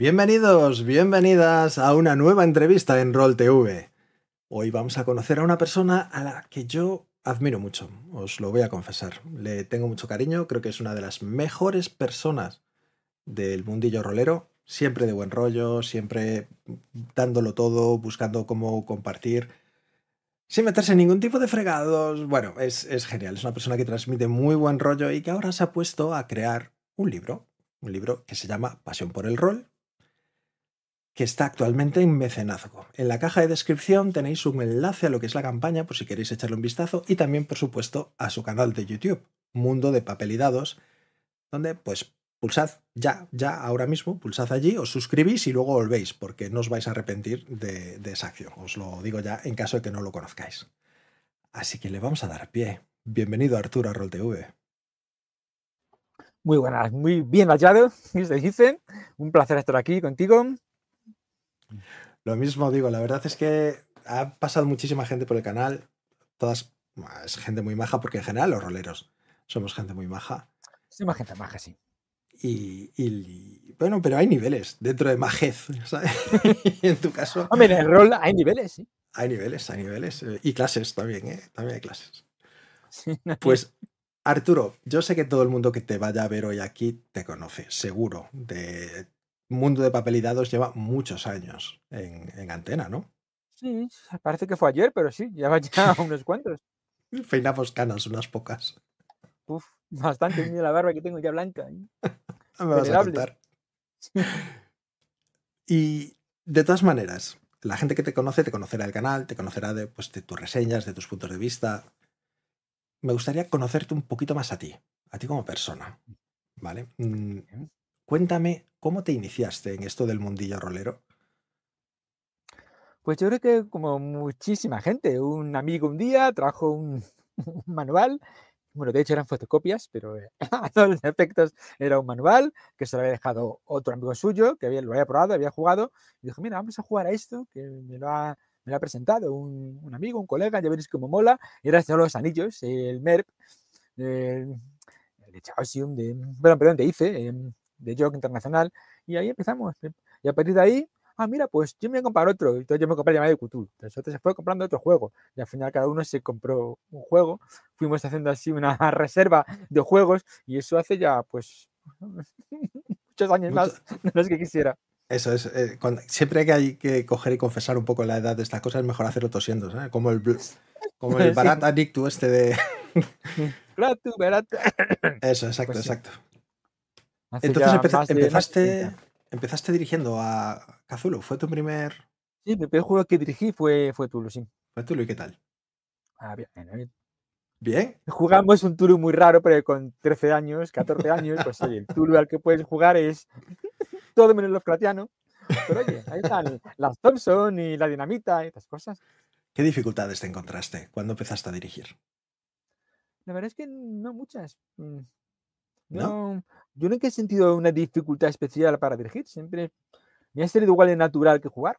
Bienvenidos, bienvenidas a una nueva entrevista en Roll TV. Hoy vamos a conocer a una persona a la que yo admiro mucho, os lo voy a confesar. Le tengo mucho cariño, creo que es una de las mejores personas del mundillo rolero, siempre de buen rollo, siempre dándolo todo, buscando cómo compartir, sin meterse en ningún tipo de fregados. Bueno, es, es genial, es una persona que transmite muy buen rollo y que ahora se ha puesto a crear un libro, un libro que se llama Pasión por el Rol, que está actualmente en mecenazgo. En la caja de descripción tenéis un enlace a lo que es la campaña por si queréis echarle un vistazo y también, por supuesto, a su canal de YouTube, Mundo de Papel y Dados, donde pues pulsad ya, ya, ahora mismo, pulsad allí, os suscribís y luego volvéis, porque no os vais a arrepentir de, esa acción. Os lo digo ya en caso de que no lo conozcáis. Así que le vamos a dar pie. Bienvenido Arturo a RollTV. Muy buenas, muy bien hallado, se dice. Un placer estar aquí contigo. Lo mismo digo, la verdad es que ha pasado muchísima gente por el canal, todas, es gente muy maja, porque en general los roleros somos gente muy maja. Somos gente maja, sí. Y, y, bueno, pero hay niveles dentro de majez, ¿sabes? en tu caso. Hombre, en el rol hay niveles, sí. Hay niveles, hay niveles. Y clases también, ¿eh? También hay clases. Pues, Arturo, yo sé que todo el mundo que te vaya a ver hoy aquí te conoce, seguro. De mundo de papel y dados lleva muchos años en, en antena, ¿no? Sí, parece que fue ayer, pero sí, lleva ya unos cuantos. Peinamos canas, unas pocas. Uf, bastante. Mira la barba que tengo ya blanca. ¿eh? Me vas a Venerable. contar. Y de todas maneras, la gente que te conoce te conocerá el canal, te conocerá de, pues, de tus reseñas, de tus puntos de vista. Me gustaría conocerte un poquito más a ti, a ti como persona. ¿Vale? Cuéntame cómo te iniciaste en esto del mundillo rolero. Pues yo creo que como muchísima gente, un amigo un día trajo un, manual, bueno, de hecho eran fotocopias, pero eh, a todos los efectos era un manual que se lo había dejado otro amigo suyo, que había, lo había probado, había jugado, y dijo, mira, vamos a jugar a esto, que me lo ha, presentado un, amigo, un colega, ya veréis cómo mola, era de los anillos, el MERP, el, el de Chaosium, de, perdón, perdón, de ICE, em, de Jog Internacional, y ahí empezamos. em, Y a partir de ahí, ah, mira, pues yo me voy a comprar otro. Y entonces yo me compré llamada de Cthulhu. Entonces se fue comprando otro juego. Y al final cada uno se compró un juego. Fuimos haciendo así una reserva de juegos. Y eso hace ya, pues, muchos años más de los que quisiera. Eso es, eh, cuando- siempre que hay que coger y confesar un poco la edad de estas cosas, es mejor hacerlo tosiendo, ¿sabes? Como el, como el Sí. Barat Adictu este de... Eso, exacto, Pues sí. exacto. Hace Entonces empezaste, 30. empezaste dirigiendo a Cthulhu. ¿Fue tu primer... Sí, el primer juego que dirigí fue, fue Tulu, sí. ¿Fue Tulu y qué tal? Ah, bien, bien. ¿Bien? Jugamos un Tulu muy raro, pero con 13 años, 14 años, pues oye, el Tulu al que puedes jugar es todo menos Lovecraftiano. Pero oye, ahí están las Thompson y la dinamita y estas cosas. ¿Qué dificultades te encontraste cuando empezaste a dirigir? La verdad es que no muchas. ¿No? No, yo nunca he sentido una dificultad especial para dirigir. Siempre me ha salido igual de natural que jugar.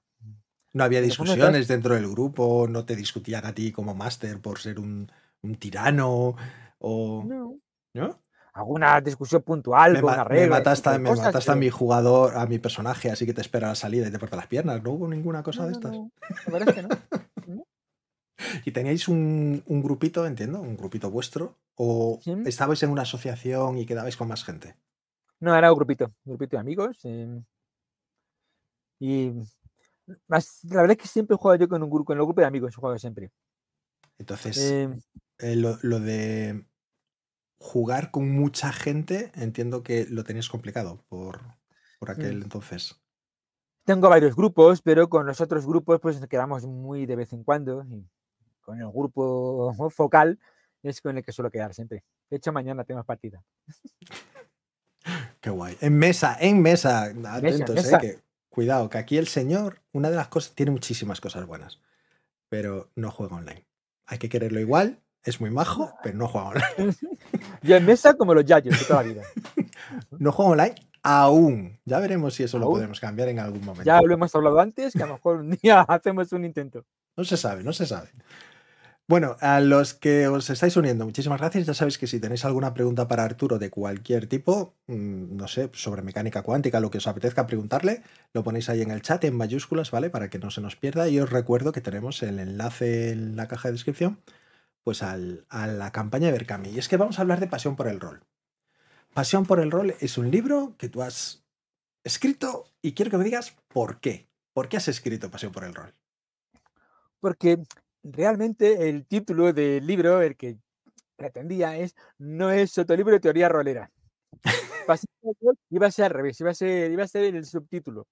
¿No había discusiones dentro del grupo? ¿No te discutían a ti como máster por ser un, un tirano? ¿O No. no? Alguna discusión puntual Me, con una me regla. ese mataste, me cosas, mataste a mi jugador, a mi personaje, así que te espera a la salida y te porta las piernas. ¿No hubo ninguna cosa No, de no, estas? no, La verdad es que no. ¿Y teníais un, un grupito, entiendo? ¿Un grupito vuestro? ¿O Sí. estabais en una asociación y quedabais con más gente? No, era un grupito, un grupito de amigos. em, y más, la verdad es que siempre he jugado yo con un grupo, con el grupo de amigos, he jugado siempre. Entonces, Em, eh, lo, lo de jugar con mucha gente, entiendo que lo tenéis complicado por, por aquel entonces. tengo varios grupos, pero con los otros grupos pues nos quedamos muy de vez en cuando. Y con el grupo focal es con el que suelo quedar siempre. De hecho, mañana tenemos partida. Qué guay. En mesa, en mesa. Atentos, mesa. eh, que, cuidado, que aquí el señor, una de las cosas, tiene muchísimas cosas buenas, pero no juega online. Hay que quererlo igual, es muy majo, pero no juega online. Yo en mesa como los yayos de toda la vida. No juega online aún. Ya veremos si eso lo Aún. podemos cambiar en algún momento. Ya lo hemos hablado antes, que a lo mejor un día hacemos un intento. No se sabe, no se sabe. Bueno, a los que os estáis uniendo, muchísimas gracias. Ya sabéis que si tenéis alguna pregunta para Arturo de cualquier tipo, mm, no sé, sobre mecánica cuántica, lo que os apetezca preguntarle, lo ponéis ahí en el chat en mayúsculas, ¿vale? Para que no se nos pierda. Y os recuerdo que tenemos el enlace en la caja de descripción, pues a la campaña de Berkami. Y es que vamos a hablar de Pasión por el Rol. Pasión por el Rol es un libro que tú has escrito y quiero que me digas por qué. ¿Por qué has escrito Pasión por el Rol? Porque realmente el título del libro, el que pretendía, es No es otro de teoría rolera. iba a ser al revés, iba a ser, iba a ser el subtítulo.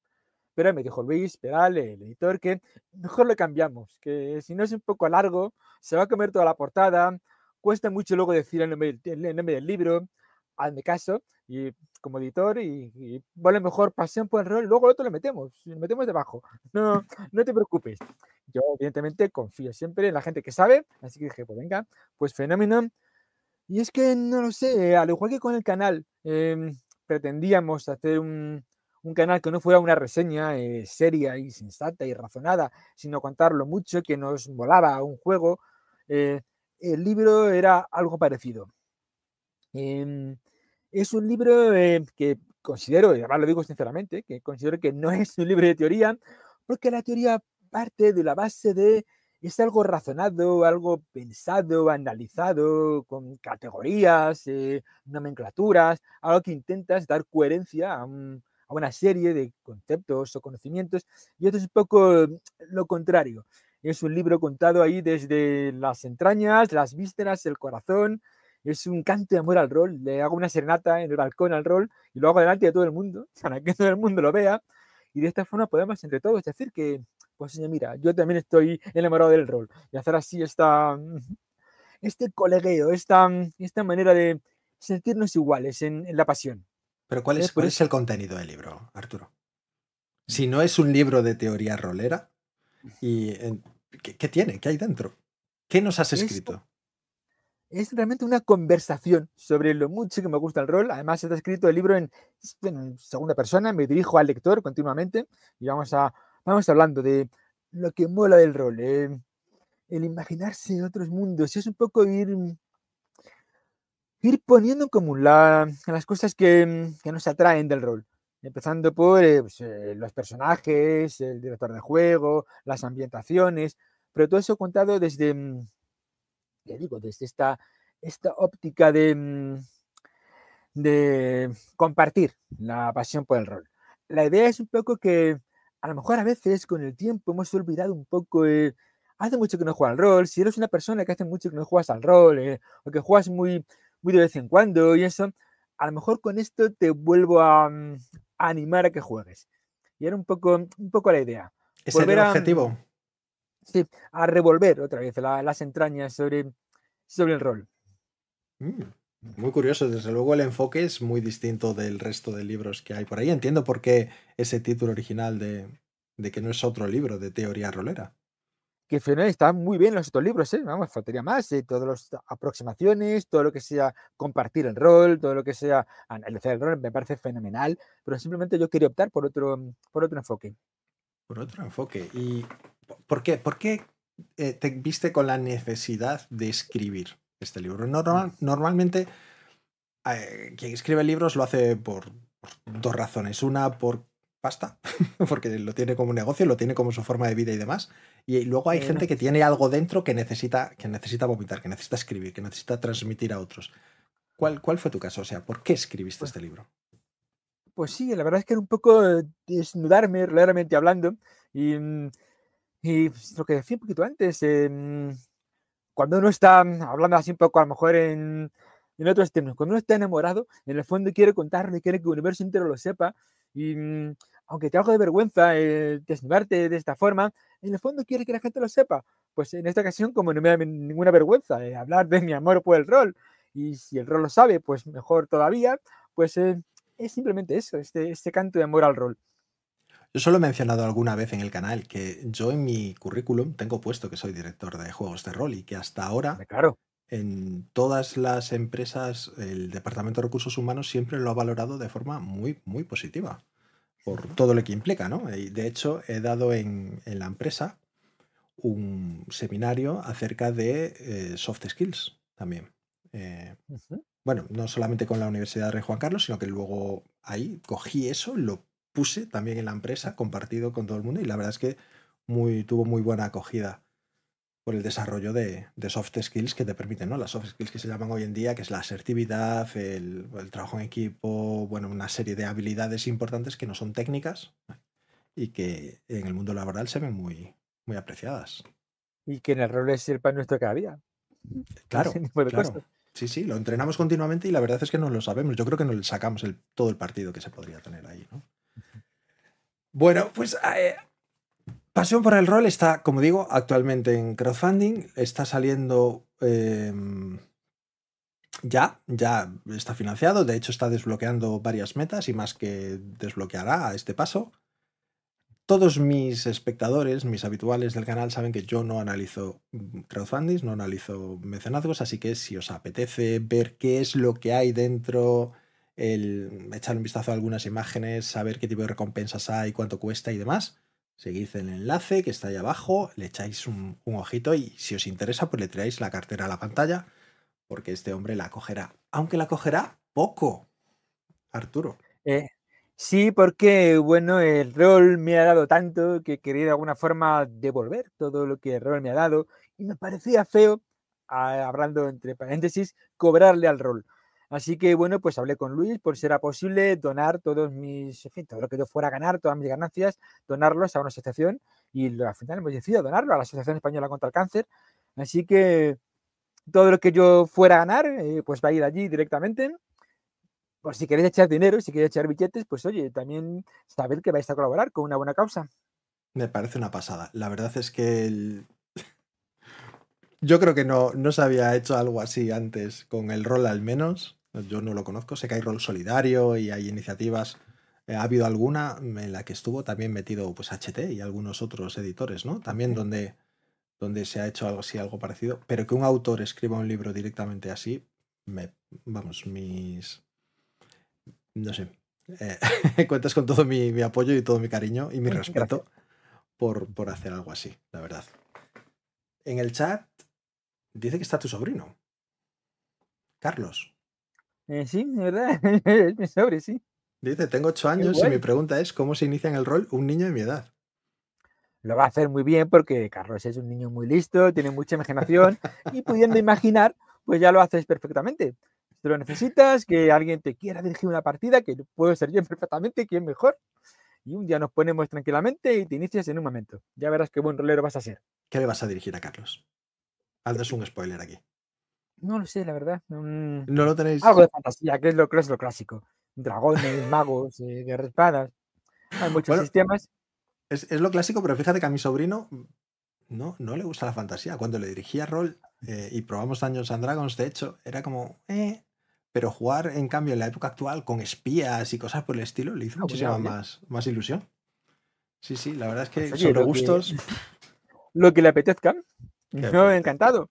Pero me dijo Luis Peral, el editor, que mejor lo cambiamos, que si no es un poco largo, se va a comer toda la portada, cuesta mucho luego decir el nombre, el nombre del libro, hazme caso, y como editor, y, vale mejor pasión por el rol, luego el otro lo metemos, lo metemos debajo. No, no te preocupes. Yo, evidentemente, confío siempre en la gente que sabe, así que dije, pues venga, pues fenómeno. Y es que, no lo sé, al igual que con el canal, em, pretendíamos hacer un, un, canal que no fuera una reseña eh, seria y sensata y razonada, sino contarlo mucho, que nos volaba un juego. Eh, el libro era algo parecido. Em, es un libro eh, que considero, y además lo digo sinceramente, que considero que no es un libro de teoría, porque la teoría parte de la base de es algo razonado, algo pensado, analizado, con categorías, eh, nomenclaturas, algo que intentas dar coherencia a, una serie de conceptos o conocimientos, y esto es un poco lo contrario. Es un libro contado ahí desde las entrañas, las vísceras, el corazón, es un canto de amor al rol. Le hago una serenata en el balcón al rol y lo hago delante de todo el mundo, para que todo el mundo lo vea. Y de esta forma podemos entre todos decir que, pues mira, yo también estoy enamorado del rol. Y hacer así esta, este colegueo, esta, esta manera de sentirnos iguales en, la pasión. Pero ¿cuál es, cuál es el contenido del libro, Arturo? Si no es un libro de teoría rolera, ¿y, ¿qué, tiene? ¿Qué hay dentro? ¿Qué nos has escrito? Es realmente una conversación sobre lo mucho que me gusta el rol. Además, está escrito el libro en, segunda persona, me dirijo al lector continuamente y vamos, a, vamos hablando de lo que mola del rol, eh, el imaginarse otros mundos. Es un poco ir, ir poniendo en común las cosas que, nos atraen del rol. Empezando por eh, pues, eh, los personajes, el director de juego, las ambientaciones, pero todo eso contado desde, mm, digo, desde esta, esta óptica de, mm, de compartir la pasión por el rol. La idea es un poco que a lo mejor a veces con el tiempo hemos olvidado un poco, hace mucho que no juegas al rol, si eres una persona que hace mucho que no juegas al rol, eh, o que juegas muy, muy de vez en cuando y eso, a lo mejor con esto te vuelvo a, mm, animar a que juegues. Y era un poco, un poco la idea. ¿Es el objetivo? sí, a revolver otra vez las entrañas sobre, sobre el rol. Mm, muy curioso, desde luego el enfoque es muy distinto del resto de libros que hay por ahí. Entiendo por qué ese título original de, que no es otro libro de teoría rolera. Que fenomenal, está muy bien los otros libros, ¿eh? Vamos, faltaría más, ¿eh? todas las aproximaciones, todo lo que sea compartir el rol, todo lo que sea analizar el rol, me parece fenomenal, pero simplemente yo quería optar por otro, por otro enfoque. Por otro enfoque. ¿Y por qué, por qué eh, te viste con la necesidad de escribir este libro? normalmente eh, quien escribe libros lo hace por, dos razones. Una, por pasta, porque lo tiene como negocio, lo tiene como su forma de vida y demás. Y luego hay gente que tiene algo dentro que necesita, que necesita vomitar, que necesita escribir, que necesita transmitir a otros. ¿Cuál, cuál fue tu caso? O sea, ¿por qué escribiste pues este libro? Pues sí, la verdad es que era un poco desnudarme, realmente hablando. Y mm, y pues, lo que decía un poquito antes, em, cuando uno está hablando así un poco, a lo mejor en, en otros términos, cuando uno está enamorado, en el fondo quiere contarle, quiere que el universo entero lo sepa, y mm, aunque te hago de vergüenza eh, desnudarte de esta forma, en el fondo quiere que la gente lo sepa. Pues en esta ocasión, como no me da ninguna vergüenza eh, hablar de mi amor por el rol, y si el rol lo sabe, pues mejor todavía, pues eh, es simplemente eso, este, este canto de amor al rol. Yo solo he mencionado alguna vez en el canal que yo en mi currículum tengo puesto que soy director de juegos de rol y que hasta ahora claro. en todas las empresas el Departamento de Recursos Humanos siempre lo ha valorado de forma muy, muy positiva por todo lo que implica, ¿no? Y de hecho he dado en, en la empresa un seminario acerca de eh, soft skills también. Eh, bueno, no solamente con la Universidad de Rey Juan Carlos, sino que luego ahí cogí eso, lo puse también en la empresa, compartido con todo el mundo, y la verdad es que muy, tuvo muy buena acogida por el desarrollo de, soft skills que te permiten, ¿no? Las soft skills que se llaman hoy en día, que es la asertividad, el, trabajo en equipo, bueno, una serie de habilidades importantes que no son técnicas y que en el mundo laboral se ven muy, muy apreciadas. Y que en el rol es el pan nuestro cada día. Claro, claro. Sí, sí, lo entrenamos continuamente y la verdad es que no lo sabemos. Yo creo que no le sacamos el, todo el partido que se podría tener ahí, ¿no? Bueno, pues eh, Pasión por el rol está, como digo, actualmente en crowdfunding. Está saliendo em, ya, ya está financiado. De hecho, está desbloqueando varias metas y más que desbloqueará a este paso. Todos mis espectadores, mis habituales del canal, saben que yo no analizo crowdfunding, no analizo mecenazgos, así que si os apetece ver qué es lo que hay dentro, el, echar un vistazo a algunas imágenes, saber qué tipo de recompensas hay, cuánto cuesta y demás, seguid el enlace que está ahí abajo, le echáis un, ojito y si os interesa, pues le tiráis la cartera a la pantalla, porque este hombre la cogerá, aunque la cogerá poco, Arturo. Eh, sí, porque bueno, el rol me ha dado tanto que quería de alguna forma devolver todo lo que el rol me ha dado y me parecía feo, hablando entre paréntesis, cobrarle al rol. Así que bueno, pues hablé con Luis por si era posible donar todos mis, en fin, todo lo que yo fuera a ganar, todas mis ganancias, donarlos a una asociación y al final hemos decidido donarlo a la Asociación Española contra el Cáncer. Así que todo lo que yo fuera a ganar, eh, pues va a ir allí directamente. Por si queréis echar dinero, si queréis echar billetes, pues oye, también saber que vais a colaborar con una buena causa. Me parece una pasada. La verdad es que yo creo que no, no se había hecho algo así antes, con el rol al menos. Yo no lo conozco, sé que hay rol solidario y hay iniciativas. Eh, ha habido alguna en la que estuvo también metido pues HT y algunos otros editores, ¿no? También donde, donde se ha hecho algo así, algo parecido. Pero que un autor escriba un libro directamente así, me, vamos, mis... No sé. Eh, cuentas con todo mi, apoyo y todo mi cariño y mi respeto por, por hacer algo así, la verdad. En el chat dice que está tu sobrino. Carlos. Eh, sí, ¿verdad? es mi sobre, sí. Dice, tengo ocho años y mi pregunta es, ¿cómo se inicia en el rol un niño de mi edad? Lo va a hacer muy bien porque Carlos es un niño muy listo, tiene mucha imaginación y pudiendo imaginar, pues ya lo haces perfectamente. Si lo necesitas, que alguien te quiera dirigir una partida, que puedo ser yo perfectamente, quién mejor. Y un día nos ponemos tranquilamente y te inicias en un momento. Ya verás qué buen rolero vas a ser. ¿Qué le vas a dirigir a Carlos? Haznos un spoiler aquí. No lo sé, la verdad. No lo tenéis. Algo de fantasía, que es lo, lo clásico. Dragones, magos, eh, espadas. Hay muchos sistemas. Es, lo clásico, pero fíjate que a mi sobrino mm, no, no le gusta la fantasía. Cuando le dirigía rol eh, y probamos Dungeons and Dragons, de hecho, era como, eh, pero jugar en cambio en la época actual con espías y cosas por el estilo le hizo ah, muchísima más, más ilusión. Sí, sí, la verdad es que pues sobre gustos. lo que le apetezca. Yo encantado.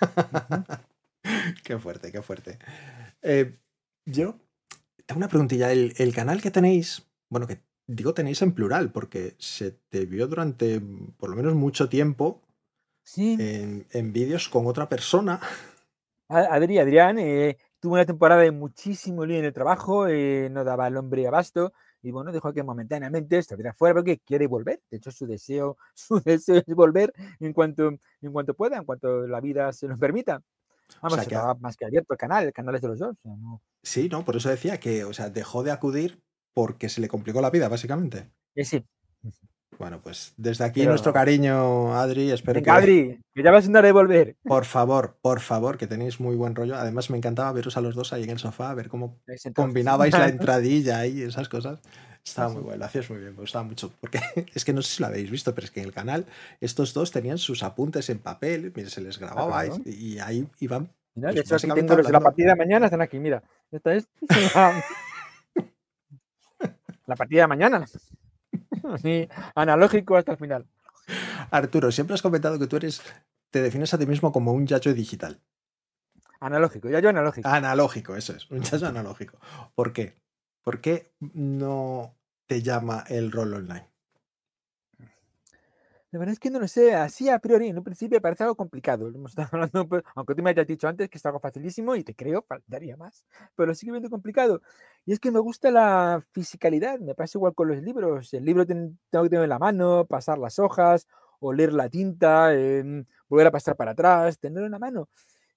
qué fuerte, qué fuerte. Eh, yo tengo una preguntilla. El, canal que tenéis, bueno, que digo tenéis en plural, porque se te vio durante por lo menos mucho tiempo en, vídeos con otra persona. Adri, Adrián, eh, tuvo una temporada de muchísimo lío en el trabajo, eh, no daba el hombre abasto y bueno, dijo que momentáneamente estuviera fuera porque quiere volver. De hecho, su deseo, su deseo es volver en cuanto, en cuanto pueda, en cuanto la vida se nos permita. Vamos, o sea, más que abierto el canal, el canal es de los dos. Sí, no, por eso decía que, o sea, dejó de acudir porque se le complicó la vida, básicamente. Eh, sí. Bueno, pues desde aquí nuestro cariño, Adri. Espero que. Adri, que ya vas a andar de volver. Por favor, por favor, que tenéis muy buen rollo. Además, me encantaba veros a los dos ahí en el sofá, a ver cómo combinabais la entradilla y esas cosas. Estaba muy bueno, lo hacías muy bien, me gustaba mucho. Porque es que no sé si lo habéis visto, pero es que en el canal estos dos tenían sus apuntes en papel, mire, se les ah, grababa y, ahí iban. Mira, de pues, hecho, aquí tengo los de la partida de mañana, están aquí, mira. Esta es. la partida de mañana. Sí, analógico hasta el final. Arturo, siempre has comentado que tú eres, te defines a ti mismo como un yacho digital. Analógico, yayo analógico. Analógico, eso es, un yacho analógico. ¿Por qué? ¿Por qué no te llama el rol online? La verdad es que no lo sé, así a priori, en un principio parece algo complicado. Hemos estado hablando, aunque tú me hayas dicho antes que es algo facilísimo y te creo, faltaría más, pero sigue viendo complicado. Y es que me gusta la fisicalidad, me pasa igual con los libros. El libro tengo que tener en la mano, pasar las hojas, oler la tinta, em, volver a pasar para atrás, tenerlo en la mano.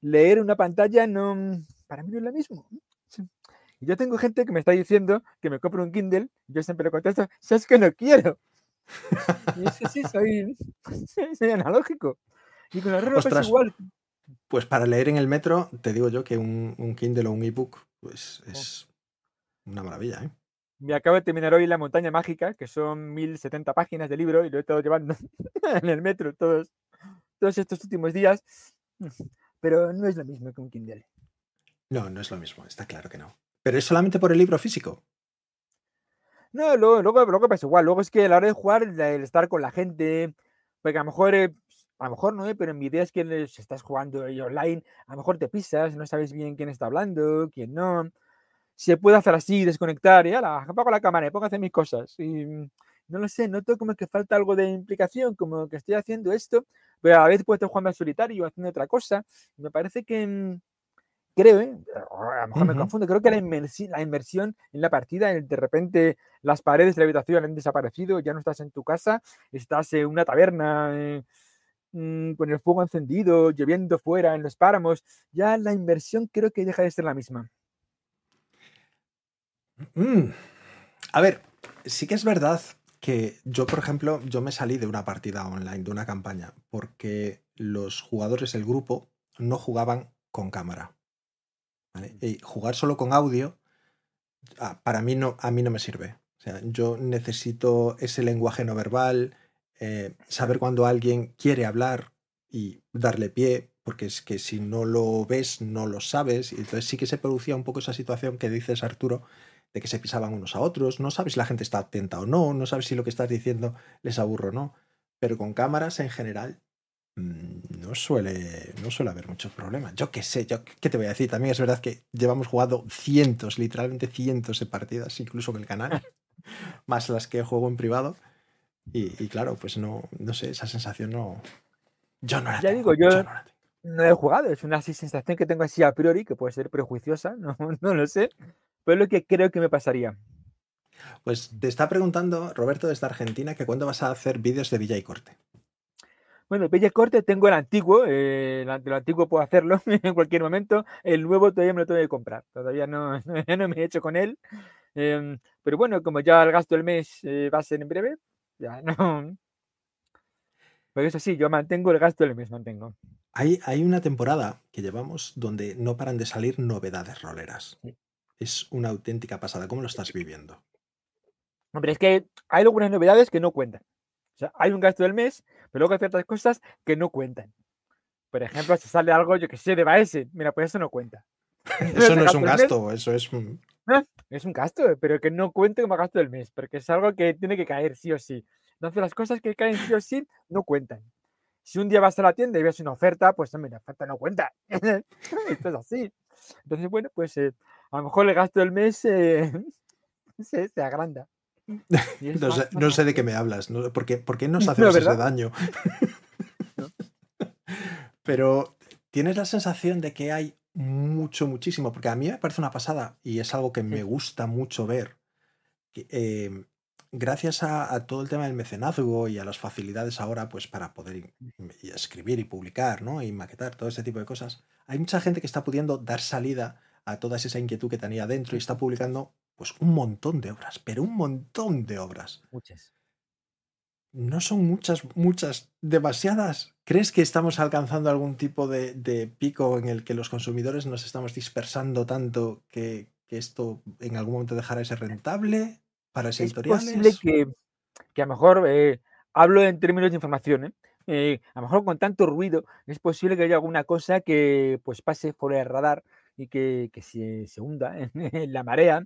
Leer una pantalla no, para mí no es lo mismo. Y yo tengo gente que me está diciendo que me compre un Kindle, yo siempre le contesto, es que no quiero. Y es que sí, soy, soy analógico. Y con el reloj es igual. Pues para leer en el metro, te digo yo que un, un Kindle o un ebook, pues oh. es una maravilla, ¿eh? Me acabo de terminar hoy La Montaña Mágica, que son 1070 páginas de libro, y lo he estado llevando en el metro todos, todos estos últimos días. Pero no es lo mismo que un Kindle. No, no es lo mismo, está claro que no. Pero es solamente por el libro físico. No, luego, luego, pasa igual. Luego es que a la hora de jugar, el estar con la gente, porque a lo mejor, eh, a lo mejor no, eh, pero mi idea es que si estás jugando online, a lo mejor te pisas, no sabes bien quién está hablando, quién no. Se puede hacer así, desconectar y ala, apago la cámara y pongo a hacer mis cosas. Y no lo sé, noto como que falta algo de implicación, como que estoy haciendo esto, pero a veces puedo estar jugando al solitario haciendo otra cosa. me parece que mm, creo, ¿eh? a lo mejor me confundo, creo que la, la inmersión en la partida, de repente las paredes de la habitación han desaparecido, ya no estás en tu casa, estás en una taberna eh, mm, con el fuego encendido, lloviendo fuera en los páramos, ya la inversión creo que deja de ser la misma. Mm. A ver, sí que es verdad que yo, por ejemplo, yo me salí de una partida online, de una campaña, porque los jugadores del grupo no jugaban con cámara. Y jugar solo con audio, ah, para mí no, a mí no me sirve. O sea, yo necesito ese lenguaje no verbal, eh, saber cuando alguien quiere hablar y darle pie, porque es que si no lo ves, no lo sabes. Y entonces sí que se producía un poco esa situación que dices, Arturo, de que se pisaban unos a otros. No sabes si la gente está atenta o no, no sabes si lo que estás diciendo les aburro o no. Pero con cámaras en general Mm, no suele, no suele haber muchos problemas. Yo qué sé, yo qué te voy a decir. También es verdad que llevamos jugado cientos, literalmente cientos de partidas, incluso en el canal, más las que juego en privado. Y, claro, pues no, no sé, esa sensación no. Yo no la ya digo, yo, no, he jugado, es una sensación que tengo así a priori, que puede ser prejuiciosa, no, no lo sé, pero es lo que creo que me pasaría. Pues te está preguntando Roberto desde Argentina que cuándo vas a hacer vídeos de Villa y Corte. Bueno, Bella Corte tengo el antiguo, eh, el antiguo puedo hacerlo en cualquier momento, el nuevo todavía me lo tengo que comprar, todavía no, no me he hecho con él, em, pero bueno, como ya el gasto del mes eh, va a ser en breve, ya no. Pero eso sí, yo mantengo el gasto del mes, mantengo. Hay, hay una temporada que llevamos donde no paran de salir novedades roleras. Es una auténtica pasada. ¿Cómo lo estás viviendo? Hombre, es que hay algunas novedades que no cuentan. O sea, hay un gasto del mes, pero luego hay ciertas cosas que no cuentan. Por ejemplo, si sale algo, yo que sé, de Baese, mira, pues eso no cuenta. Eso no es un gasto, eso es... Es un gasto, pero que no cuente como gasto del mes, porque es algo que tiene que caer sí o sí. Entonces las cosas que caen sí o sí no cuentan. Si un día vas a la tienda y ves una oferta, pues mira, la oferta no cuenta. Esto es así. Entonces, bueno, pues eh, a lo mejor el gasto del mes eh, se, se agranda. No sé, de qué me hablas, ¿no? ¿Por, qué, nos hacemos ese daño? Pero tienes la sensación de que hay mucho, muchísimo, porque a mí me parece una pasada y es algo que me gusta mucho ver. Em, gracias a, todo el tema del mecenazgo y a las facilidades ahora, pues para poder escribir y publicar, ¿no? Y maquetar, todo ese tipo de cosas, hay mucha gente que está pudiendo dar salida a toda esa inquietud que tenía dentro y está publicando pues un montón de obras, pero un montón de obras. Muchas. No son muchas, muchas, demasiadas. ¿Crees que estamos alcanzando algún tipo de, pico en el que los consumidores nos estamos dispersando tanto que, esto en algún momento dejará de ser rentable para ese editoriales? Es posible que, que a lo mejor, eh, hablo en términos de información, ¿eh? ¿eh? a lo mejor con tanto ruido, es posible que haya alguna cosa que pues pase por el radar y que, se, se, hunda en, la marea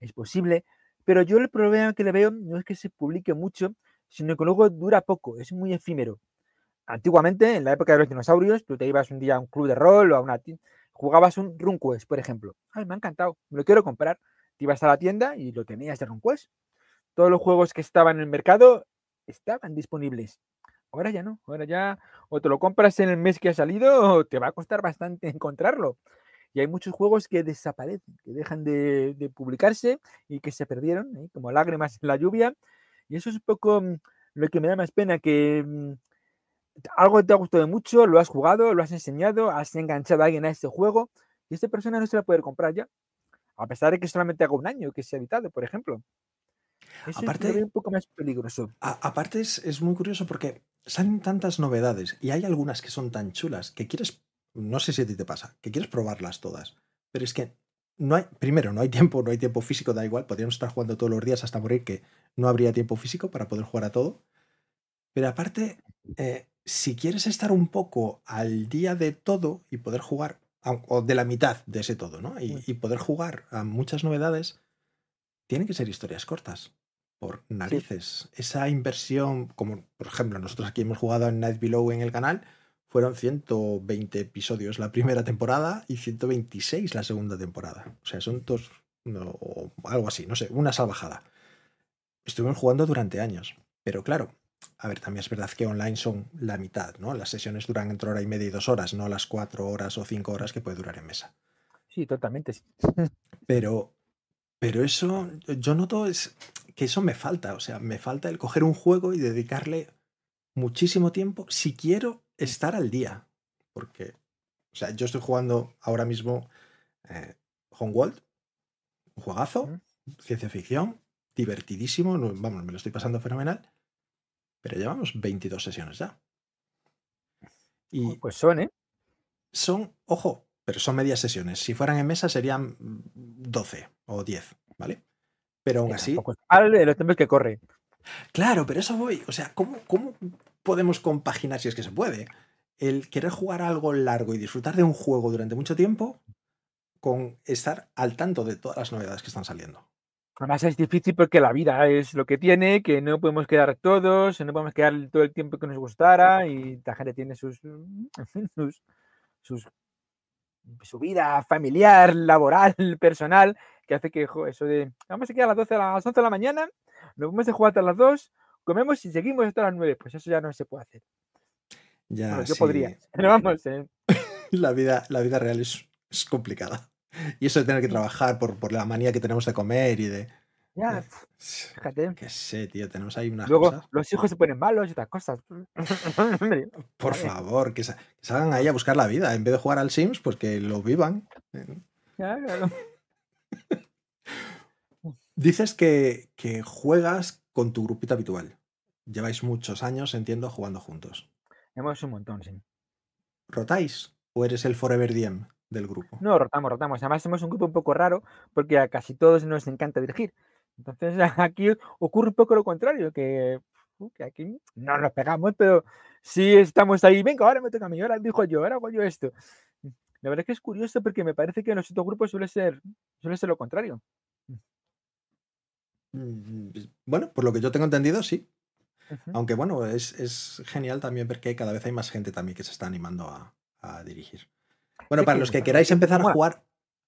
es posible, pero yo el problema que le veo no es que se publique mucho, sino que luego dura poco, es muy efímero. Antiguamente, en la época de los dinosaurios, tú te ibas un día a un club de rol o a una jugabas un RunQuest, por ejemplo. Ay, me ha encantado, me lo quiero comprar. Te ibas a la tienda y lo tenías de RunQuest. Todos los juegos que estaban en el mercado estaban disponibles. Ahora ya no, ahora ya o te lo compras en el mes que ha salido o te va a costar bastante encontrarlo. Y hay muchos juegos que desaparecen, que dejan de, publicarse y que se perdieron, ¿eh? como lágrimas en la lluvia. Y eso es un poco mm, lo que me da más pena, que mm, algo te ha gustado mucho, lo has jugado, lo has enseñado, has enganchado a alguien a este juego y esta persona no se la puede comprar ya, a pesar de que solamente haga un año que se ha editado, por ejemplo. Eso aparte, es un poco más peligroso. aparte es, muy curioso porque salen tantas novedades y hay algunas que son tan chulas que quieres, no sé si a ti te pasa, que quieres probarlas todas, pero es que no hay, primero, no hay tiempo, no hay tiempo físico, da igual, podríamos estar jugando todos los días hasta morir que no habría tiempo físico para poder jugar a todo. Pero aparte, eh, si quieres estar un poco al día de todo y poder jugar, o de la mitad de ese todo, ¿no? Y, poder jugar a muchas novedades, tienen que ser historias cortas. Por narices. Esa inversión, como por ejemplo, nosotros aquí hemos jugado en Night Below en el canal, fueron 120 episodios la primera temporada y 126 la segunda temporada. O sea, son dos, o algo así, no sé, una salvajada. Estuvimos jugando durante años. Pero claro, a ver, también es verdad que online son la mitad, ¿no? Las sesiones duran entre hora y media y dos horas, no las cuatro horas o cinco horas que puede durar en mesa. Sí, totalmente. Pero, pero eso, yo noto es que eso me falta, o sea, me falta el coger un juego y dedicarle muchísimo tiempo si quiero estar al día. Porque, o sea, yo estoy jugando ahora mismo eh, Homeworld, un juegazo, ciencia ficción, divertidísimo, vamos, me lo estoy pasando fenomenal pero llevamos 22 sesiones ya. Y pues son, ¿eh? Son, ojo, pero son medias sesiones. Si fueran en mesa serían 12 o 10, ¿vale? Pero aún así. los tiempos que corre. Claro, pero eso voy. O sea, ¿cómo, ¿cómo podemos compaginar, si es que se puede, el querer jugar algo largo y disfrutar de un juego durante mucho tiempo con estar al tanto de todas las novedades que están saliendo? Además es difícil porque la vida es lo que tiene, que no podemos quedar todos, no podemos quedar todo el tiempo que nos gustara y la gente tiene sus, sus, su vida familiar, laboral, personal, que hace que eso de vamos a quedar a las 12 a las 11 de la mañana, nos vamos a jugar hasta las 2, comemos y seguimos hasta las 9, pues eso ya no se puede hacer. Ya, yo podría, pero vamos. Eh. la, vida, la vida real es, es complicada. Y eso de tener que trabajar por, por la manía que tenemos de comer y de. Ya, fíjate. Que sé, tío, tenemos ahí unas Luego los hijos se ponen malos y otras cosas. por favor, que, salgan ahí a buscar la vida. En vez de jugar al Sims, pues que lo vivan. Dices que, que juegas con tu grupito habitual. Lleváis muchos años, entiendo, jugando juntos. Hemos un montón, sí. ¿Rotáis? ¿O eres el Forever DM? del grupo. No, rotamos, rotamos. Además, somos un grupo un poco raro porque a casi todos nos encanta dirigir. Entonces, aquí ocurre un poco lo contrario, que, uh, aquí no nos pegamos, pero sí estamos ahí. Venga, ahora me toca a mí, ahora dijo yo, ahora hago yo esto. La verdad es que es curioso porque me parece que en los otros grupos suele ser, suele ser lo contrario. Pues, bueno, por lo que yo tengo entendido, sí. Aunque bueno, es, genial también ver que cada vez hay más gente también que se está animando a dirigir. Bueno, para los que queráis empezar a jugar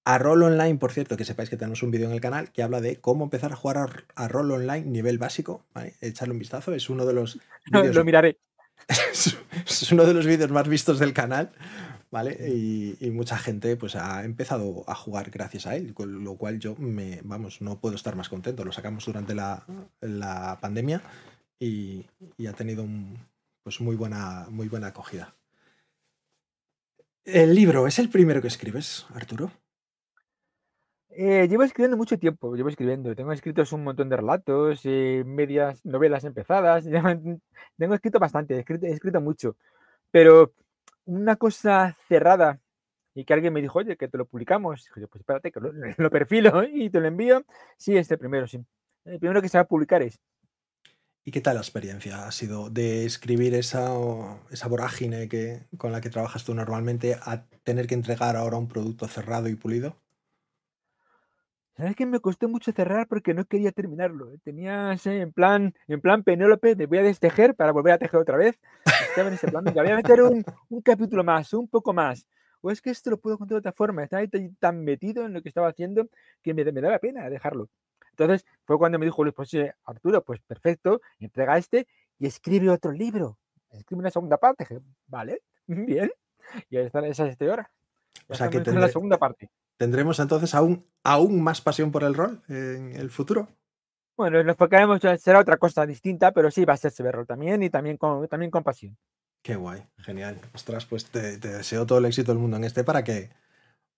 a rol online, por cierto, que sepáis que tenemos un vídeo en el canal que habla de cómo empezar a jugar a, rol online nivel básico. Echarle un vistazo, es uno de los. Lo miraré. es uno de los vídeos más vistos del canal. ¿Vale? Y, mucha gente pues ha empezado a jugar gracias a él, con lo cual yo me, vamos, no puedo estar más contento. Lo sacamos durante la, pandemia y, y, ha tenido un, pues muy buena, muy buena acogida. El libro, ¿es el primero que escribes, Arturo? Eh, llevo escribiendo mucho tiempo, llevo escribiendo. Tengo escritos un montón de relatos, eh, medias novelas empezadas. Tengo escrito bastante, he escrito, he escrito, mucho. Pero una cosa cerrada y que alguien me dijo, oye, que te lo publicamos. Dijo pues espérate, que lo, lo, perfilo y te lo envío. Sí, este primero, sí. El primero que se va a publicar es. ¿Y qué tal la experiencia ha sido de escribir esa, esa vorágine que, con la que trabajas tú normalmente a tener que entregar ahora un producto cerrado y pulido? ¿Sabes que me costó mucho cerrar porque no quería terminarlo? Tenía ese en plan, en plan Penélope, te voy a destejer para volver a tejer otra vez. Estaba en ese plan, voy a meter un, un, capítulo más, un poco más. O es que esto lo puedo contar de otra forma. Estaba tan metido en lo que estaba haciendo que me, me daba pena dejarlo. Entonces fue cuando me dijo Luis, pues Arturo, pues perfecto, entrega este y escribe otro libro. escribe una segunda parte. Dije, vale, bien. Y ahí está esa este hora. O sea que en la tendré- segunda parte. Tendremos entonces aún, aún más pasión por el rol en el futuro. Bueno, nos enfocaremos, ya será otra cosa distinta, pero sí va a ser Severrol también y también con, también con pasión. Qué guay, genial. Ostras, pues te, te deseo todo el éxito del mundo en este para que,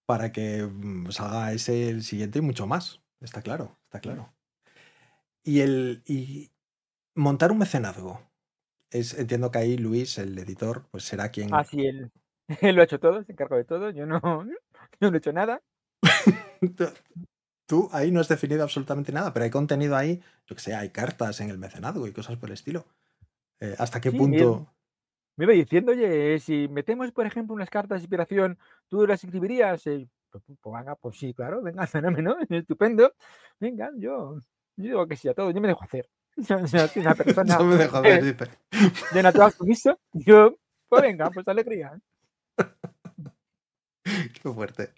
para que mm, salga ese el siguiente y mucho más. Está claro, está claro. Y el y montar un mecenazgo. Es, entiendo que ahí Luis, el editor, pues será quien. Ah, sí, él, él lo ha hecho todo, se encargó de todo. Yo no, yo no he hecho nada. Tú- ahí no has definido absolutamente nada, pero hay contenido ahí, yo que sé, hay cartas en el mecenazgo y cosas por el estilo. Eh, ¿Hasta qué Sí, punto? Me iba diciendo, oye, si metemos, por ejemplo, unas cartas de inspiración, ¿tú las escribirías? Eh, pues, pues, venga, pues sí, claro, venga, fenómeno, estupendo. Venga, yo, yo digo que sí a todo, yo me dejo hacer. Soy una persona No me dejo ver, dice. de natural sumiso, yo, pues venga, pues alegría. Qué fuerte.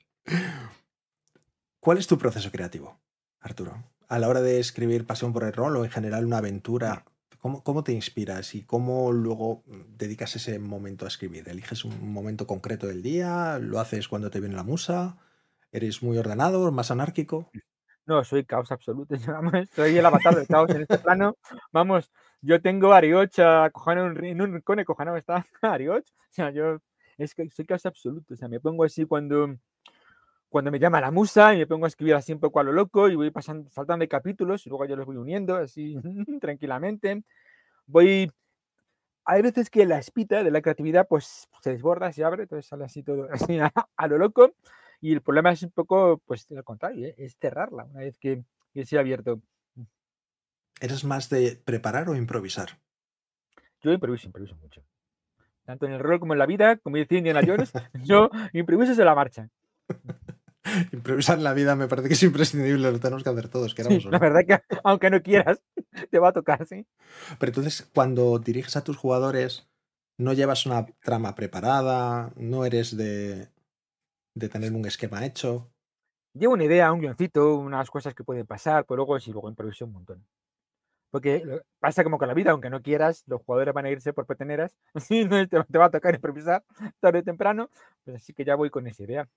¿Cuál es tu proceso creativo, Arturo? A la hora de escribir Pasión por el Rol o en general una aventura, ¿cómo, cómo te inspiras y cómo luego dedicas ese momento a escribir? ¿Eliges un momento concreto del día? ¿Lo haces cuando te viene la musa? ¿Eres muy ordenado, más anárquico? No, soy caos absoluto. Vamos, soy el avatar del caos en este plano. Vamos, yo tengo a Arioch acojonado en un ri- en un rincón, acojonado está Arioch. O sea, yo es que soy caos absoluto. O sea, me pongo así cuando, cuando me llama la musa y me pongo a escribir así un poco a lo loco y voy pasando, saltando capítulos y luego yo los voy uniendo así tranquilamente. Voy. Hay veces que la espita de la creatividad pues se desborda, se abre, entonces sale así todo así a, a lo loco. Y el problema es un poco, pues, al contrario, ¿eh? es cerrarla una vez que, que se ha abierto. ¿Eres más de preparar o improvisar? Yo improviso, improviso mucho. Tanto en el rol como en la vida, como decía Indiana Jones, yo improviso sobre la marcha. Improvisar en la vida me parece que es imprescindible, lo tenemos que hacer todos, Sí, queramos o la verdad que aunque no quieras, te va a tocar, sí. Pero entonces, cuando diriges a tus jugadores, no llevas una trama preparada, no eres de, de tener un esquema hecho. Llevo una idea, un guioncito, unas cosas que pueden pasar, pero luego sí, luego improviso un montón. Porque pasa como con la vida, aunque no quieras, los jugadores van a irse por peteneras, sí, no te, va- te va a tocar improvisar tarde o temprano, pues así que ya voy con esa idea.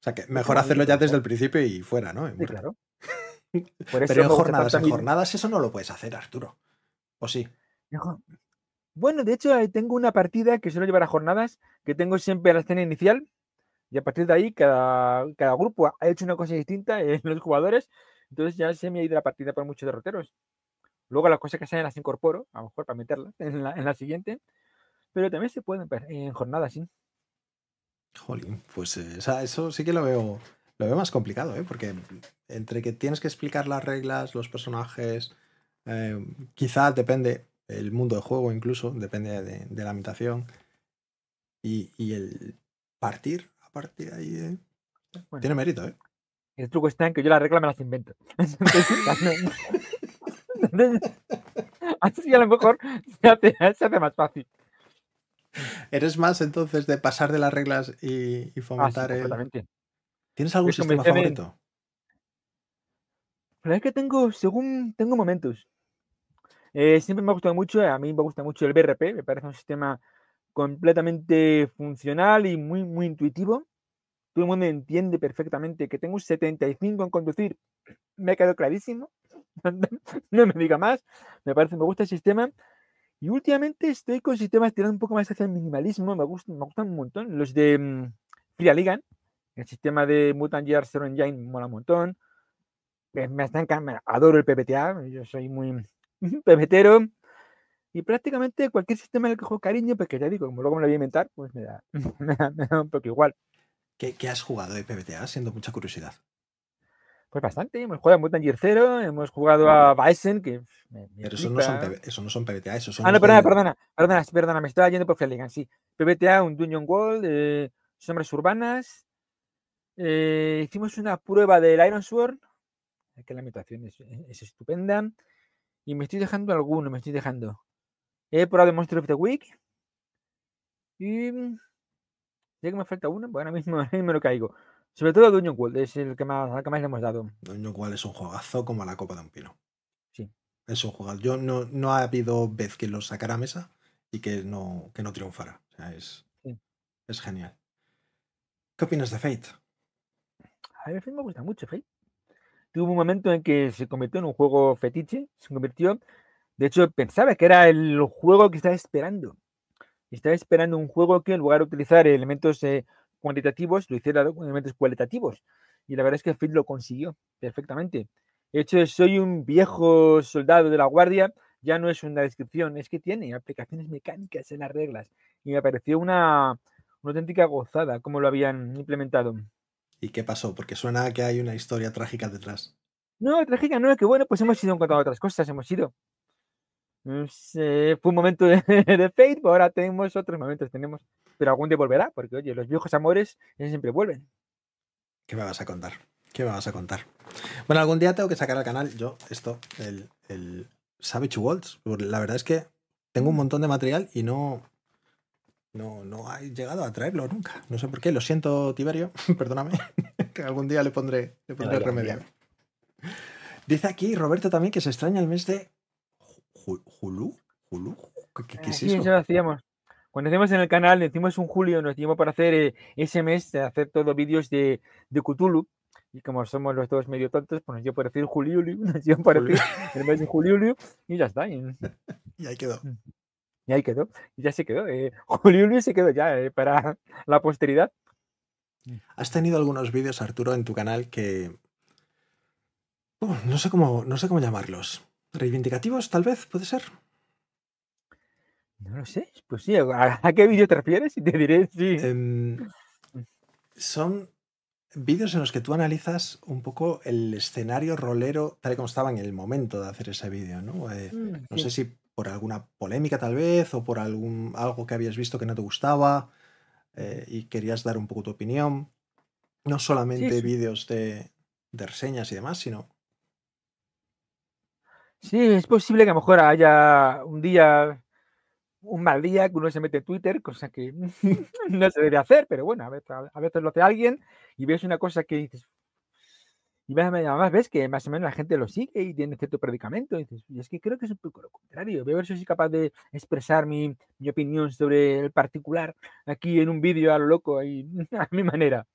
O sea, que mejor como hacerlo ya desde mejor. el principio y fuera, ¿no? Sí, claro. Por eso Pero en jornadas, a en jornadas eso no lo puedes hacer, Arturo. ¿O sí? Bueno, de hecho, ahí tengo una partida que suelo llevar a jornadas, que tengo siempre la escena inicial, y a partir de ahí cada, cada grupo ha hecho una cosa distinta en los jugadores, entonces ya se me ha ido la partida por muchos derroteros. Luego las cosas que salen las incorporo, a lo mejor para meterlas en la, en la siguiente, pero también se pueden ver en jornadas, sí. Jolín, pues eh, eso sí que lo veo, lo veo más complicado, ¿eh? Porque entre que tienes que explicar las reglas, los personajes, eh, quizá depende el mundo de juego incluso, depende de, de la ambientación. Y, y el partir a partir de ahí eh, Bueno. tiene mérito, ¿eh? El truco está en que yo las reglas me las invento. Entonces, Así a lo mejor se hace, se hace más fácil. ¿Eres más entonces de pasar de las reglas y, y Ah, sí, fomentar el. completamente. ¿Tienes algún sistema favorito? La verdad es que tengo, según tengo momentos. Eh, siempre me ha gustado mucho, a mí me gusta mucho el BRP, me parece un sistema completamente funcional y muy, muy intuitivo. Todo el mundo entiende perfectamente que tengo un 75 en conducir, me ha quedado clarísimo. no me diga más, me parece, me gusta el sistema. Y últimamente estoy con sistemas tirando un poco más hacia el minimalismo, me gustan, me gustan un montón. Los de mm, Free Ligan, el sistema de Mutant Year Zero Engine mola un montón. Me, me está encan- me adoro el PPTA, yo soy muy pepetero. Y prácticamente cualquier sistema en el que juego cariño, porque ya digo, como luego me lo voy a inventar, pues me da, me da, me da un poco igual. ¿Qué, qué has jugado de PBTA? Siendo mucha curiosidad. Pues bastante, hemos jugado a Mutant Year Zero, hemos jugado a Bison, que me, me Pero eso no, son. PB eso no son PBTA, eso son. Ah, no, perdona, perdona, perdona, perdona, me estaba yendo por Freligan, sí. PBTA, un Dungeon World, eh, Sombras Urbanas. eh, hicimos una prueba del Iron Sword, que la ambientación es, es estupenda. Y me estoy dejando alguno, me estoy dejando. He probado Monster of the Week. Y. Ya que me falta uno, pues ahora mismo, ahora mismo no caigo. Sobre todo Dungeon World, es el que más, al que más le hemos dado. Dungeon Wall es un juegazo como la copa de un pino. Sí. Es un juego. Yo no, no ha habido vez que lo sacara a mesa y que no, que no triunfara. O sea, es, Sí. es genial. ¿Qué opinas de Fate? A mí me gusta mucho, Fate. Tuvo un momento en que se convirtió en un juego fetiche, se convirtió, de hecho pensaba que era el juego que estaba esperando. Estaba esperando un juego que en lugar de utilizar elementos eh, cuantitativos, lo hiciera con elementos cualitativos. Y la verdad es que Fate lo consiguió perfectamente. De hecho, soy un viejo soldado de la guardia, ya no es una descripción, es que tiene aplicaciones mecánicas en las reglas. Y me pareció una, una auténtica gozada cómo lo habían implementado. ¿Y qué pasó? Porque suena que hay una historia trágica detrás. No, trágica no, que bueno, pues hemos ido encontrando otras cosas, hemos ido. Fue un momento de, de pero ahora tenemos otros momentos, tenemos. Pero algún día volverá, porque oye, los viejos amores eh, siempre vuelven. ¿Qué me vas a contar? ¿Qué me vas a contar? Bueno, algún día tengo que sacar al canal yo esto, el, el Savage Worlds. La verdad es que tengo un montón de material y no, no, no he llegado a traerlo nunca. No sé por qué. Lo siento, Tiberio. Perdóname. que algún día le pondré, le pondré remedio. Dice aquí Roberto también que se extraña el mes de Ju- Julú. ¿Julú? ¿Qué, qué- qué es Sí, eso? eso lo hacíamos. Cuando hacíamos en el canal, decimos un julio, nos dimos para hacer eh, ese mes, de hacer todos vídeos de, de Cthulhu. Y como somos los dos medio tontos, pues nos dio por decir Juliuli, nos dio por Julio. decir el mes de Juliuli y ya está. Y, Y ahí quedó. y ahí quedó, y ya se quedó. Eh, Juliuli se quedó ya eh, para la posteridad. Has tenido algunos vídeos, Arturo, en tu canal que. Oh, no, sé cómo, no sé cómo llamarlos. ¿Reivindicativos, tal vez? ¿Puede ser? No lo sé, pues sí, ¿a, a qué vídeo te refieres? Y te diré, sí. Em, son vídeos en los que tú analizas un poco el escenario rolero tal y como estaba en el momento de hacer ese vídeo, ¿no? Eh, Mm, no sí. sé si por alguna polémica tal vez o por algún algo que habías visto que no te gustaba eh, y querías dar un poco tu opinión. No solamente sí. vídeos de, de reseñas y demás, sino Sí, es posible que a lo mejor haya un día, un mal día, que uno se mete en Twitter, cosa que no se debe hacer, pero bueno, a veces, a veces lo hace alguien y ves una cosa que dices, y más- además ves que más o menos la gente lo sigue y tiene cierto predicamento, y dices, es que creo que es un poco lo contrario, voy a ver si soy capaz de expresar mi, mi opinión sobre el particular aquí en un vídeo a lo loco, y a mi manera.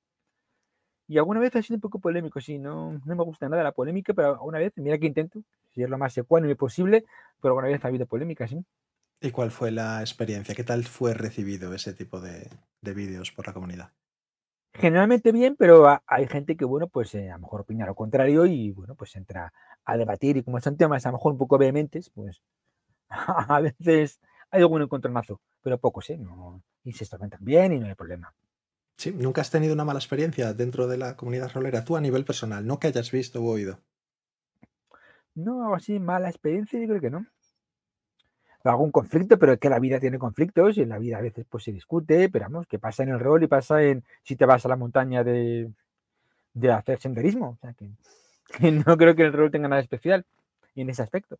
Y alguna vez ha sido un poco polémico, sí, no, no me gusta nada la polémica, pero alguna vez, mira que intento ser lo más ecuánime posible, pero alguna vez ha habido polémica, sí. ¿Y cuál fue la experiencia? ¿Qué tal fue recibido ese tipo de, de vídeos por la comunidad? Generalmente bien, pero ha- hay gente que, bueno, pues eh, a lo mejor opina lo contrario y, bueno, pues entra a debatir y como son temas a lo mejor un poco vehementes, pues a veces hay algún encontronazo, pero pocos, ¿eh? No, y se solventan bien y no hay problema. Sí, ¿nunca has tenido una mala experiencia dentro de la comunidad rolera? Tú a nivel personal, no que hayas visto o oído. No, así, mala experiencia, yo creo que no. Algún conflicto, pero es que la vida tiene conflictos y en la vida a veces pues se discute, pero vamos, que pasa en el rol y pasa en si te vas a la montaña de, de hacer senderismo. O sea, que, que no creo que el rol tenga nada especial en ese aspecto.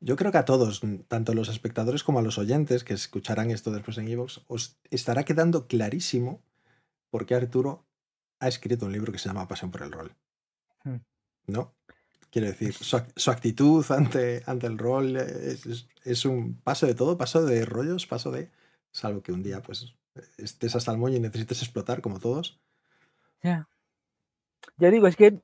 Yo creo que a todos, tanto a los espectadores como a los oyentes que escucharán esto después en Evox, os estará quedando clarísimo por qué Arturo ha escrito un libro que se llama Pasión por el Rol. Hmm. ¿No? Quiero decir, su, ac- su actitud ante, ante el rol es, es- es un paso de todo, paso de rollos, paso de. Salvo que un día pues estés hasta el moño y necesites explotar como todos. Ya. Ya digo, es que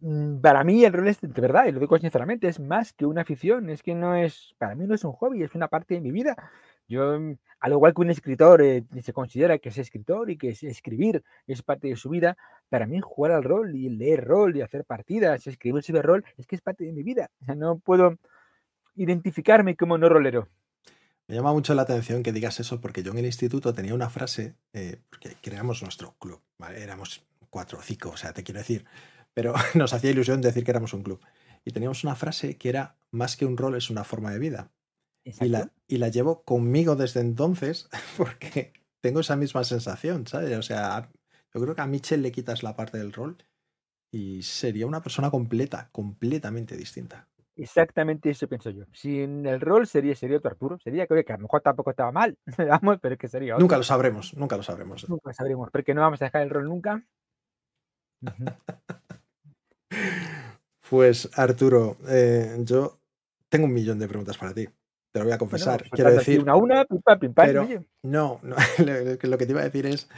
mm, para mí el rol es, de verdad, y lo digo sinceramente, es más que una afición, es que no es, para mí no es un hobby, es una parte de mi vida. Yo, mm, al igual que un escritor eh, se considera que es escritor y que es escribir es parte de su vida, para mí jugar al rol y leer rol y hacer partidas, escribir sobre rol, es que es parte de mi vida. No puedo identificarme como no rolero. Me llama mucho la atención que digas eso porque yo en el instituto tenía una frase, eh, porque creamos nuestro club. Éramos cuatro o cinco, o sea, te quiero decir, pero nos hacía ilusión decir que éramos un club. Y teníamos una frase que era, más que un rol, es una forma de vida. Y la, y la llevo conmigo desde entonces porque tengo esa misma sensación, ¿sabes? O sea, yo creo que a Mitchell le quitas la parte del rol y sería una persona completa, completamente distinta. Exactamente eso pienso yo. Sin el rol sería, sería otro Arturo. Sería que, oye, que a lo mejor tampoco estaba mal, vamos, pero es que sería otro. Nunca lo sabremos, nunca lo sabremos. Nunca lo sabremos, porque no vamos a dejar el rol nunca. Pues Arturo, eh, yo tengo un millón de preguntas para ti. Te lo voy a confesar. pues Quiero decir, Una una, pim, pam, pim, pam, pero no, no, lo que te iba a decir es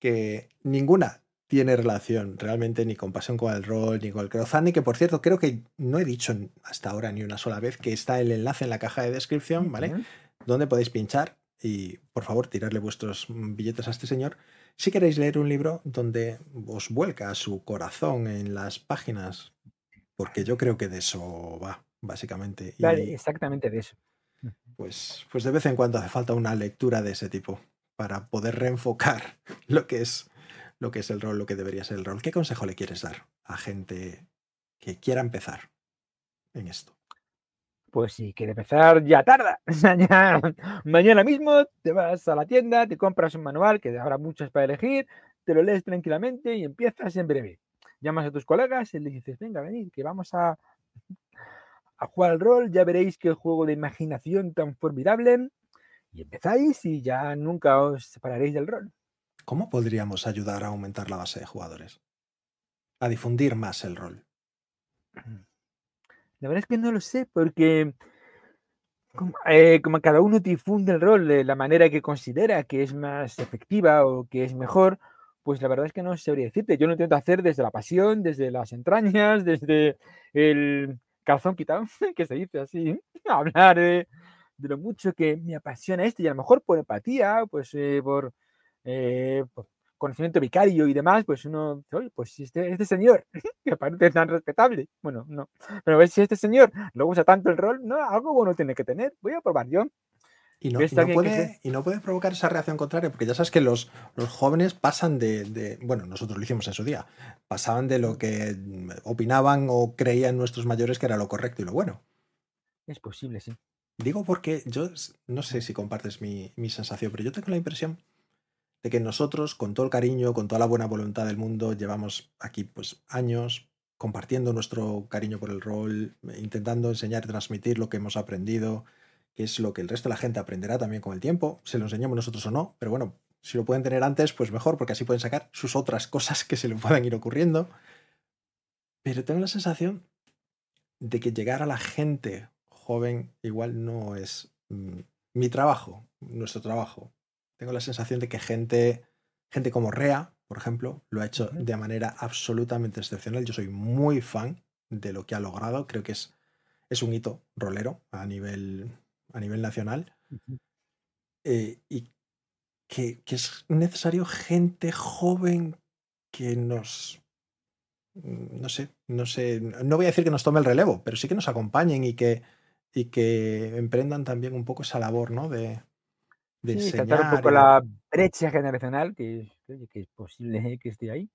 que ninguna tiene relación realmente ni con Pasión con el Rol, ni con el crowdfunding, que por cierto creo que no he dicho hasta ahora ni una sola vez que está el enlace en la caja de descripción, ¿vale? Donde podéis pinchar y por favor tirarle vuestros billetes a este señor si queréis leer un libro donde os vuelca su corazón en las páginas, porque yo creo que de eso va, básicamente. Vale, Y exactamente de eso. Pues, pues de vez en cuando hace falta una lectura de ese tipo para poder reenfocar lo que es lo que es el rol, lo que debería ser el rol. ¿Qué consejo le quieres dar a gente que quiera empezar en esto? Pues si quiere empezar, ya tarda. Mañana mismo te vas a la tienda, te compras un manual, que habrá muchos para elegir, te lo lees tranquilamente y empiezas en breve. Llamas a tus colegas y les dices, venga, venid, que vamos a, a jugar al rol, ya veréis qué juego de imaginación tan formidable. Y empezáis y ya nunca os separaréis del rol. ¿Cómo podríamos ayudar a aumentar la base de jugadores? A difundir más el rol. La verdad es que no lo sé, porque como, eh, como cada uno difunde el rol de la manera que considera que es más efectiva o que es mejor, pues la verdad es que no sabría decirte. Yo lo intento hacer desde la pasión, desde las entrañas, desde el calzón quitado, que se dice así, hablar de, de lo mucho que me apasiona esto y a lo mejor por empatía, pues eh, por, eh, conocimiento vicario y demás, pues uno, oye, pues este, este señor, que parece tan respetable, bueno, no, pero ves si este señor lo usa tanto el rol, no, algo bueno tiene que tener, voy a probar yo. Y no, ¿Ves y no que puede, y no puede provocar esa reacción contraria, porque ya sabes que los, los jóvenes pasan de, de- Bueno, nosotros lo hicimos en su día. Pasaban de lo que mm, opinaban o creían nuestros mayores que era lo correcto y lo bueno. Es posible, sí. Digo porque yo no sé si compartes mi, mi sensación, pero yo tengo la impresión de que nosotros, con todo el cariño, con toda la buena voluntad del mundo, llevamos aquí pues años compartiendo nuestro cariño por el rol, eh, intentando enseñar y transmitir lo que hemos aprendido, que es lo que el resto de la gente aprenderá también con el tiempo, se lo enseñamos nosotros o no, pero bueno, si lo pueden tener antes, pues mejor, porque así pueden sacar sus otras cosas que se le puedan ir ocurriendo. Pero tengo la sensación de que llegar a la gente joven igual no es mm, mi trabajo, nuestro trabajo. Tengo la sensación de que gente, gente como Rea, por ejemplo, lo ha hecho de manera absolutamente excepcional. Yo soy muy fan de lo que ha logrado. Creo que es, es un hito rolero a nivel, a nivel nacional. Ujú. Eh, y que, que es necesario gente joven que nos, mm, no sé, no sé, no voy a decir que nos tome el relevo, pero sí que nos acompañen y que, y que emprendan también un poco esa labor, ¿no? De, de Sí, saltar un enseñar. poco y la brecha generacional, que, que es posible que esté ahí.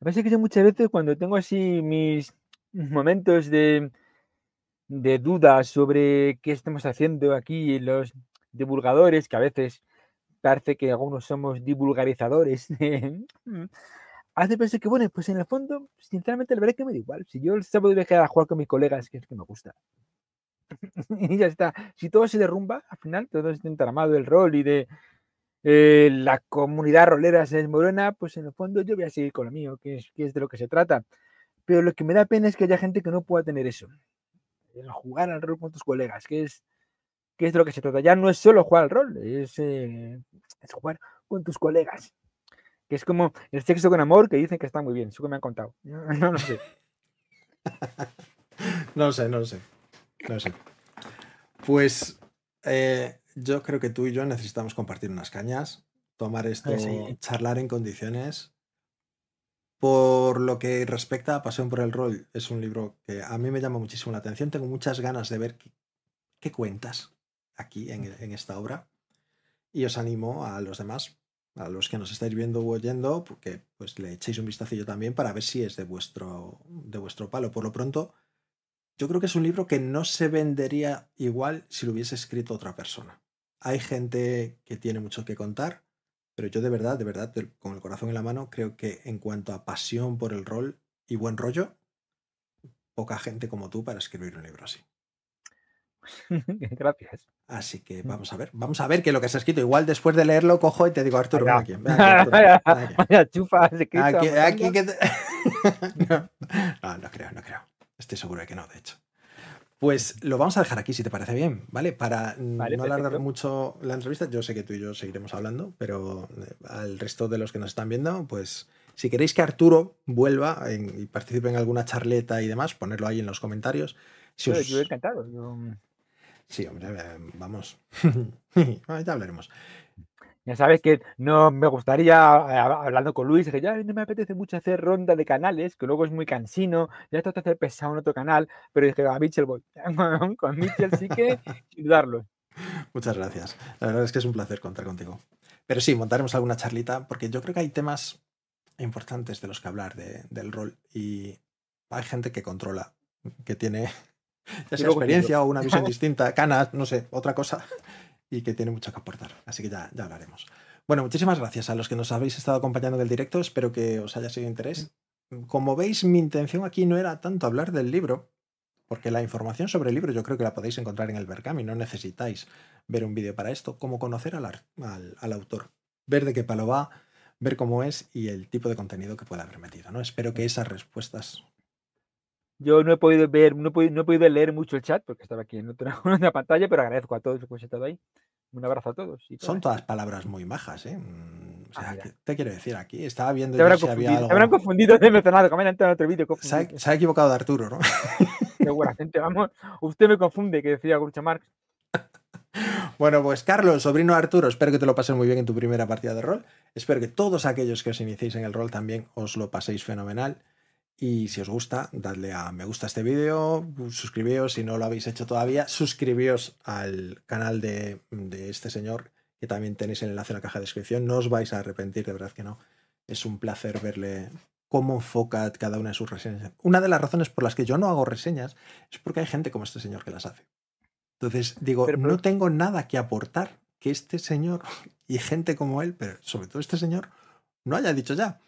Me parece que yo muchas veces cuando tengo así mis momentos de, de duda sobre qué estamos haciendo aquí, los divulgadores, que a veces parece que algunos somos divulgarizadores, hace pensar que, bueno, pues en el fondo, sinceramente, la verdad es que me da igual. Si yo el sábado voy a quedar a jugar con mis colegas, que es que me gusta. y ya está. Si todo se derrumba, al final, todo este entramado del rol y de eh, la comunidad rolera se desmorona, pues en el fondo yo voy a seguir con lo mío, que es, que es de lo que se trata. Pero lo que me da pena es que haya gente que no pueda tener eso. El jugar al rol con tus colegas, que es, que es de lo que se trata. Ya no es solo jugar al rol, es, eh, es jugar con tus colegas. Que es como el sexo con amor, que dicen que está muy bien, eso que me han contado. No lo sé. No lo sé, no lo sé. No lo sé. Pues eh, yo creo que tú y yo necesitamos compartir unas cañas, tomar esto, sí. charlar en condiciones. Por lo que respecta a Pasión por el Rol, es un libro que a mí me llama muchísimo la atención. Tengo muchas ganas de ver qué, qué cuentas aquí en, en esta obra. Y os animo a los demás, a los que nos estáis viendo o oyendo, porque pues le echéis un vistacillo también para ver si es de vuestro, de vuestro palo. Por lo pronto, yo creo que es un libro que no se vendería igual si lo hubiese escrito otra persona. Hay gente que tiene mucho que contar, pero yo de verdad, de verdad, con el corazón en la mano, creo que en cuanto a pasión por el rol y buen rollo, poca gente como tú para escribir un libro así. Gracias. Así que Mm. vamos a ver, vamos a ver qué es lo que se ha escrito. Igual después de leerlo cojo y te digo, Arturo, ven aquí. ven aquí, Arturo, Vaya, ven aquí. vaya chufa, Aquí, que te- no, no creo, no creo. Estoy seguro de que no, de hecho. Pues lo vamos a dejar aquí, si te parece bien, ¿vale? Para Vale, no alargar perfecto. mucho la entrevista, yo sé que tú y yo seguiremos hablando, pero eh, al resto de los que nos están viendo, pues si queréis que Arturo vuelva en- y participe en alguna charleta y demás, ponerlo ahí en los comentarios. Si Yo, os- yo encantado. yo- Sí, hombre, eh, vamos. Ya hablaremos. Ya sabes que no me gustaría, eh, hablando con Luis, que ya no me apetece mucho hacer ronda de canales, que luego es muy cansino, ya esto te hace pesado en otro canal, pero dije, a Mitchell voy. Con Mitchell sí que, sin dudarlo. Muchas gracias. La verdad es que es un placer contar contigo. Pero sí, montaremos alguna charlita, porque yo creo que hay temas importantes de los que hablar de- del rol y hay gente que controla, que tiene experiencia o una visión distinta, canas, no sé, otra cosa, y que tiene mucho que aportar. Así que ya, ya hablaremos. Bueno, muchísimas gracias a los que nos habéis estado acompañando en el directo. Espero que os haya sido de interés. Como veis, mi intención aquí no era tanto hablar del libro, porque la información sobre el libro yo creo que la podéis encontrar en el Berkami, no necesitáis ver un vídeo para esto, como conocer al, al- al autor, ver de qué palo va, ver cómo es y el tipo de contenido que puede haber metido. ¿no? Espero que esas respuestas... Yo no he podido ver, no he podido, no he podido leer mucho el chat porque estaba aquí en otra, en otra pantalla, pero agradezco a todos los que habéis estado ahí. Un abrazo a todos. y Son todas. palabras muy majas, ¿eh? Mm, O sea, Ah, mira. ¿qué te quiero decir aquí? Estaba viendo yo habrán si había confundido, algo... se habrán confundido de mencionado, como han en otro vídeo. Se ha, confundido. se ha equivocado de Arturo, ¿no? Seguramente, vamos. Usted me confunde, que decía Groucho Marx. Bueno, pues Carlos, sobrino de Arturo, espero que te lo pases muy bien en tu primera partida de rol. Espero que todos aquellos que os iniciéis en el rol también os lo paséis fenomenal. Y si os gusta, dadle a me gusta a este vídeo, suscribíos si no lo habéis hecho todavía, suscribíos al canal de, de este señor, que también tenéis el enlace en la caja de descripción. No os vais a arrepentir, de verdad que no. Es un placer verle cómo enfoca cada una de sus reseñas. Una de las razones por las que yo no hago reseñas es porque hay gente como este señor que las hace. Entonces digo, Pero- no tengo nada que aportar que este señor y gente como él, pero sobre todo este señor, no haya dicho ya.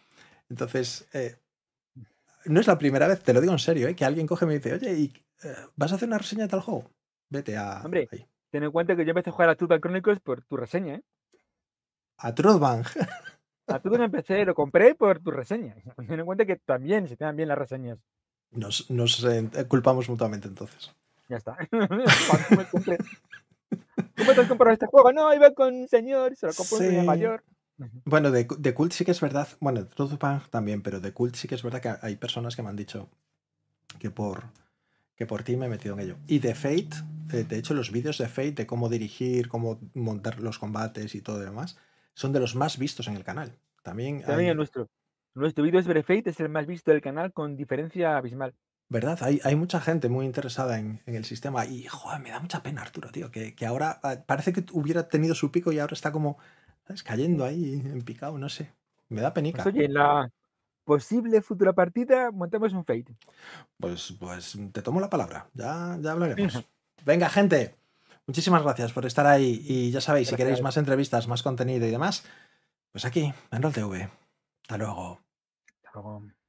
Entonces, eh, no es la primera vez, te lo digo en serio, eh, que alguien coge y me dice, oye, ¿y, eh, ¿vas a hacer una reseña de tal juego? Vete a, Hombre. ahí. Ten en cuenta que yo empecé a jugar a Turban Chronicles por tu reseña, ¿eh? a Truthbank. A Turban empecé, lo compré por tu reseña. Ten en cuenta que también se te dan bien las reseñas. Nos, nos, eh, culpamos mutuamente entonces. Ya está. ¿Cómo te has comprado este juego? No, iba con un señor, se lo compró un señor mayor. Bueno, de, de Cult sí que es verdad, bueno, de Truthbank también, pero de Cult sí que es verdad que hay personas que me han dicho que por, que por ti me he metido en ello. Y de Fate, eh, de hecho los vídeos de Fate, de cómo dirigir, cómo montar los combates y todo lo demás, son de los más vistos en el canal. También, También hay- el nuestro. Nuestro vídeo sobre Fate es el más visto del canal con diferencia abismal. ¿Verdad? Hay, hay mucha gente muy interesada en, en el sistema y, joder, me da mucha pena, Arturo, tío, que, que ahora ah, parece que hubiera tenido su pico y ahora está como, ¿sabes? Cayendo ahí en picado, no sé. Me da penica. Pues oye, en la posible futura partida montamos un Fate. Pues, pues te tomo la palabra, ya, ya hablaremos. Venga, gente, muchísimas gracias por estar ahí y ya sabéis, si queréis más entrevistas, más contenido y demás, pues aquí, en RolTV. Hasta luego. Hasta luego.